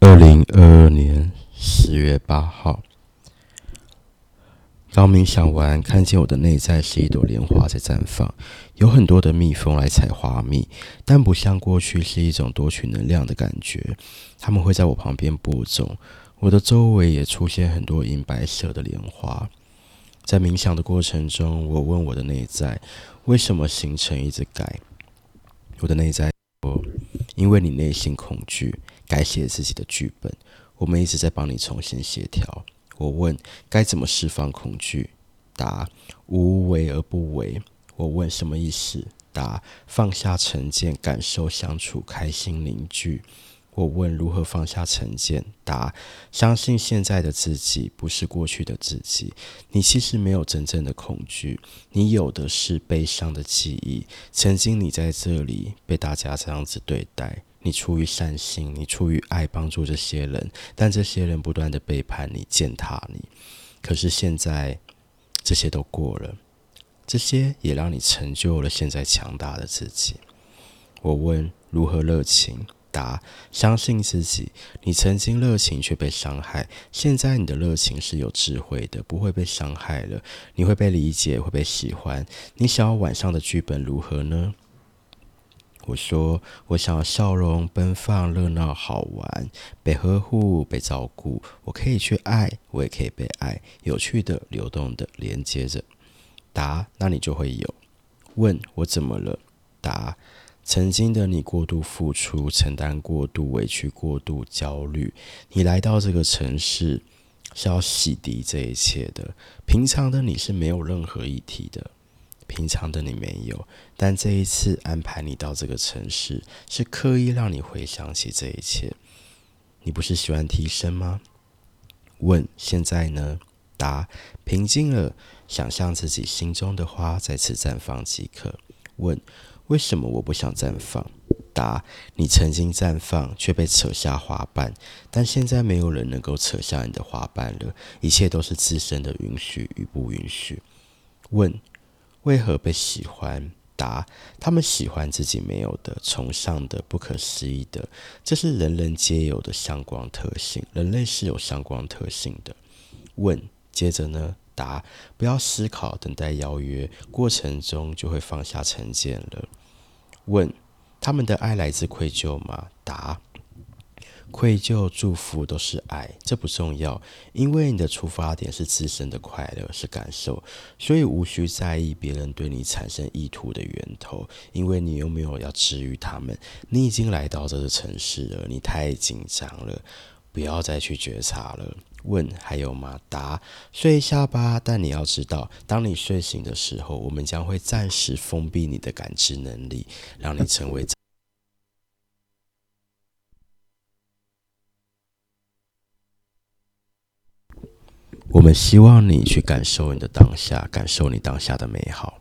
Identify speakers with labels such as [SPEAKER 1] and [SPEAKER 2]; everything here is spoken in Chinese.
[SPEAKER 1] 二零二二年十月八号，刚冥想完，看见我的内在是一朵莲花在绽放，有很多的蜜蜂来采花蜜，但不像过去是一种夺取能量的感觉。他们会在我旁边播种，我的周围也出现很多银白色的莲花。在冥想的过程中，我问我的内在，为什么行程一直改？我的内在说，因为你内心恐惧。改写自己的剧本，我们一直在帮你重新协调。我问该怎么释放恐惧？答：无为而不为。我问什么意思？答：放下成见，感受相处，开心凝聚。我问如何放下成见？答：相信现在的自己不是过去的自己。你其实没有真正的恐惧，你有的是悲伤的记忆。曾经你在这里被大家这样子对待。你出于善心，你出于爱帮助这些人，但这些人不断的背叛你、践踏你。可是现在这些都过了，这些也让你成就了现在强大的自己。我问如何热情？答：相信自己。你曾经热情却被伤害，现在你的热情是有智慧的，不会被伤害了。你会被理解，会被喜欢。你想要晚上的剧本如何呢？我说，我想要笑容奔放、热闹、好玩，被呵护、被照顾。我可以去爱，我也可以被爱，有趣的、流动的，连接着。答：那你就会有。问我怎么了？答：曾经的你过度付出、承担过度、委屈过度、焦虑。你来到这个城市是要洗涤这一切的。平常的你是没有任何议题的。平常的你没有，但这一次安排你到这个城市，是刻意让你回想起这一切。你不是喜欢提升吗？问现在呢？答平静了，想象自己心中的花再次绽放即可。问为什么我不想绽放？答你曾经绽放却被扯下花瓣，但现在没有人能够扯下你的花瓣了，一切都是自身的允许与不允许。问。为何被喜欢？答：他们喜欢自己没有的、崇尚的、不可思议的，这是人人皆有的相光特性。人类是有相光特性的。问：接着呢？答：不要思考，等待邀约，过程中就会放下成见了。问：他们的爱来自愧疚吗？答。愧疚、祝福都是爱，这不重要，因为你的出发点是自身的快乐，是感受，所以无需在意别人对你产生意图的源头，因为你又没有要治愈他们。你已经来到这个城市了，你太紧张了，不要再去觉察了。问还有吗？答，睡一下吧。但你要知道，当你睡醒的时候，我们将会暂时封闭你的感知能力，让你成为。我们希望你去感受你的当下，感受你当下的美好。